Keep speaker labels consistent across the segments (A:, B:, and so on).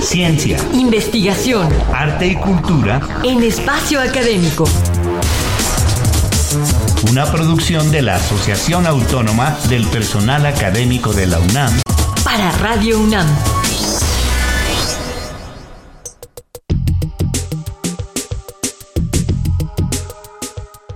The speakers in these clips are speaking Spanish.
A: Ciencia,
B: investigación,
A: arte y cultura
B: en espacio académico.
A: Una producción de la Asociación Autónoma del Personal Académico de la UNAM
B: para Radio UNAM.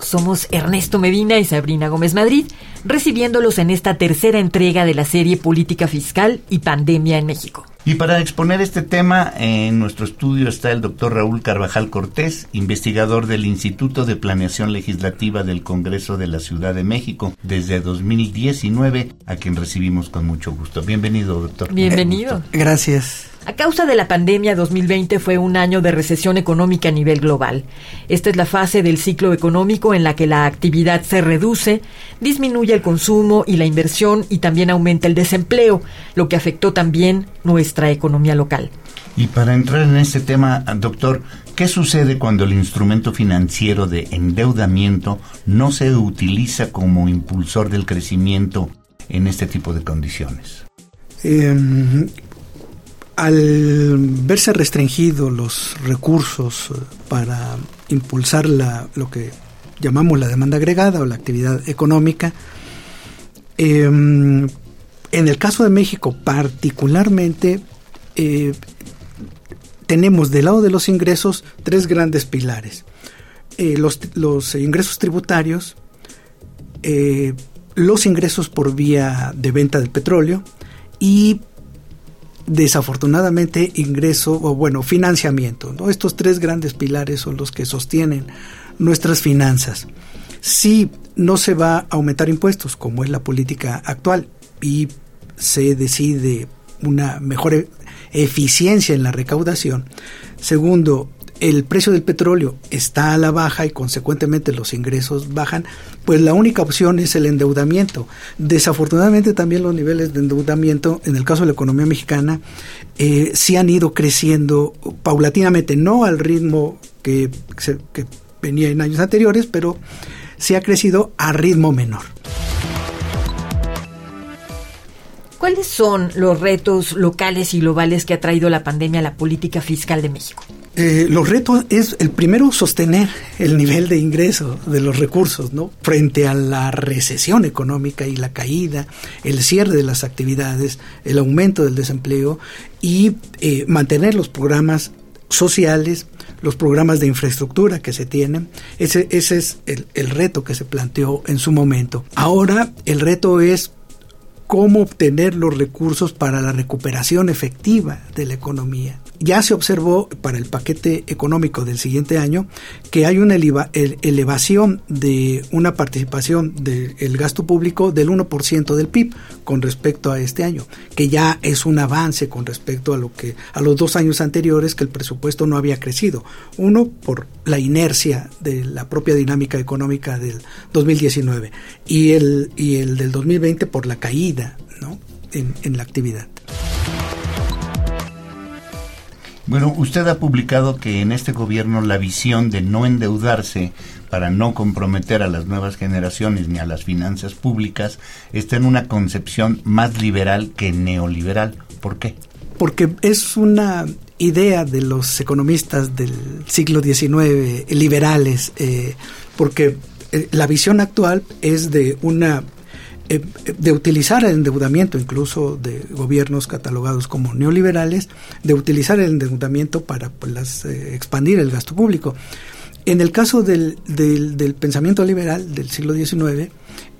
B: Somos Ernesto Medina y Sabrina Gómez Madrid, recibiéndolos en esta tercera entrega de la serie Política Fiscal y Pandemia en México.
A: Y para exponer este tema, en nuestro estudio está el doctor Raúl Carvajal Cortés, investigador del Instituto de Planeación Legislativa del Congreso de la Ciudad de México desde 2019, a quien recibimos con mucho gusto. Bienvenido, doctor.
B: Bienvenido.
C: Gracias.
B: A causa de la pandemia, 2020 fue un año de recesión económica a nivel global. Esta es la fase del ciclo económico en la que la actividad se reduce, disminuye el consumo y la inversión y también aumenta el desempleo, lo que afectó también nuestra economía local.
A: Y para entrar en este tema, doctor, ¿qué sucede cuando el instrumento financiero de endeudamiento no se utiliza como impulsor del crecimiento en este tipo de condiciones?
C: Eh, al verse restringidos los recursos eh, para impulsar la, lo que llamamos la demanda agregada o la actividad económica, em, en el caso de México particularmente, eh, tenemos del lado de los ingresos tres grandes pilares. Eh, los, los, ingresos tributarios, los ingresos por vía de venta del petróleo y desafortunadamente ingreso o bueno, financiamiento. Estos tres grandes pilares son los que sostienen nuestras finanzas. Si no se va a aumentar impuestos, como es la política actual, y se decide una mejor e-, eficiencia en la recaudación. Segundo, el precio del petróleo está a la baja y consecuentemente los ingresos bajan, pues la única opción es el endeudamiento. Desafortunadamente también los niveles de endeudamiento, en el caso de la economía mexicana, eh, sí han ido creciendo paulatinamente, no al ritmo que, que venía en años anteriores, pero sí ha crecido a ritmo menor.
B: ¿Cuáles son los retos locales y globales que ha traído la pandemia a la política fiscal de México?
C: Eh, los retos es el primero sostener el nivel de ingreso de los recursos. Frente a la recesión económica y la caída, el cierre de las actividades, el aumento del desempleo y eh, mantener los programas sociales, los programas de infraestructura que se tienen. Ese, ese es el reto que se planteó en su momento. Ahora el reto es cómo obtener los recursos para la recuperación efectiva de la economía. Ya se observó para el paquete económico del siguiente año que hay una elevación de una participación del gasto público del 1% del PIB con respecto a este año, que ya es un avance con respecto a lo que a los dos años anteriores que el presupuesto no había crecido. Uno por la inercia de la propia dinámica económica del 2019 y el y el del 2020 por la caída, ¿no? en, en la actividad.
A: Bueno, usted ha publicado que en este gobierno la visión de no endeudarse para no comprometer a las nuevas generaciones ni a las finanzas públicas está en una concepción más liberal que neoliberal. ¿Por qué?
C: Porque es una idea de los economistas del siglo XIX, liberales, eh, porque eh, la visión actual es de una eh, de utilizar el endeudamiento, incluso de gobiernos catalogados como neoliberales, de utilizar el endeudamiento para pues, eh, expandir el gasto público. En el caso del, del, pensamiento liberal del siglo XIX,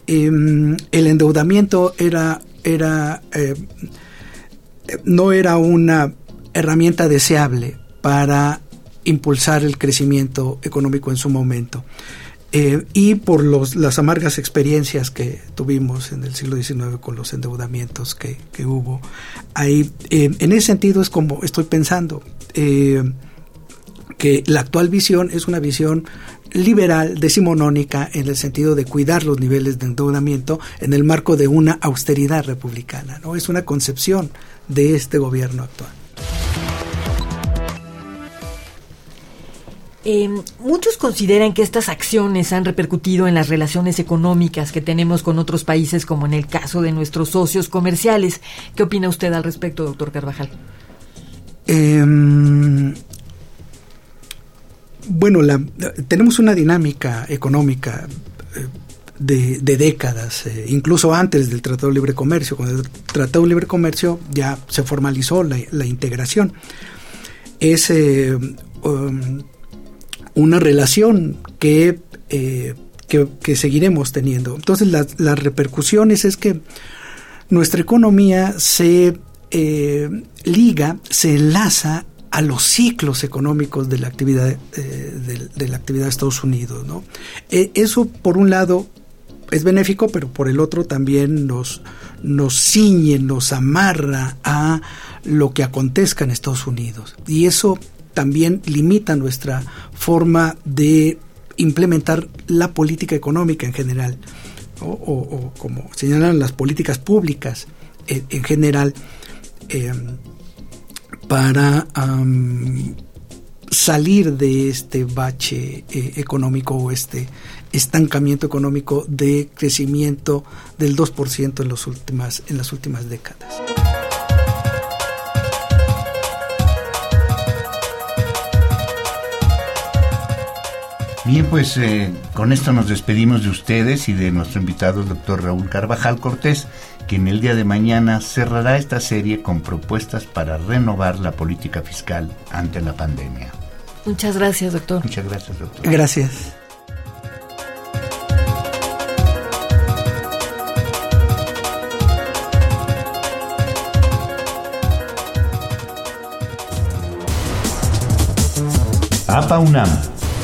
C: em, el endeudamiento era, era eh, no era una herramienta deseable para impulsar el crecimiento económico en su momento. Eh, y por los, las amargas experiencias que tuvimos en el siglo XIX con los endeudamientos que, que hubo. Ahí, eh, en ese sentido es como estoy pensando eh, que la actual visión es una visión liberal, decimonónica, en el sentido de cuidar los niveles de endeudamiento en el marco de una austeridad republicana. ¿no? Es una concepción de este gobierno actual.
B: Eh, muchos consideran que estas acciones han repercutido en las relaciones económicas que tenemos con otros países, como en el caso de nuestros socios comerciales. ¿Qué opina usted al respecto, doctor Carvajal?
C: Em, bueno, la, tenemos una dinámica económica eh, de, décadas, eh, incluso antes del Tratado de Libre Comercio. Con el Tratado de Libre Comercio ya se formalizó la, integración. Es eh, um, una relación que, que, seguiremos teniendo. Entonces, las repercusiones es que nuestra economía se liga, se enlaza a los ciclos económicos de la actividad eh, de, la actividad Estados Unidos. ¿no? Eh, eso, por un lado, es benéfico, pero por el otro también nos, nos ciñe, nos amarra a lo que acontezca en Estados Unidos. Y eso también limita nuestra forma de implementar la política económica en general, o, como señalan las políticas públicas en, general. Eh, para salir de este bache eh, económico o este estancamiento económico de crecimiento del 2% en, los últimas, en las últimas décadas.
A: Bien, pues eh, con esto nos despedimos de ustedes y de nuestro invitado, el doctor Raúl Carvajal Cortés quien el día de mañana cerrará esta serie con propuestas para renovar la política fiscal ante la pandemia.
B: Muchas gracias, doctor.
A: Muchas gracias, doctor.
C: Gracias.
A: APA UNAM,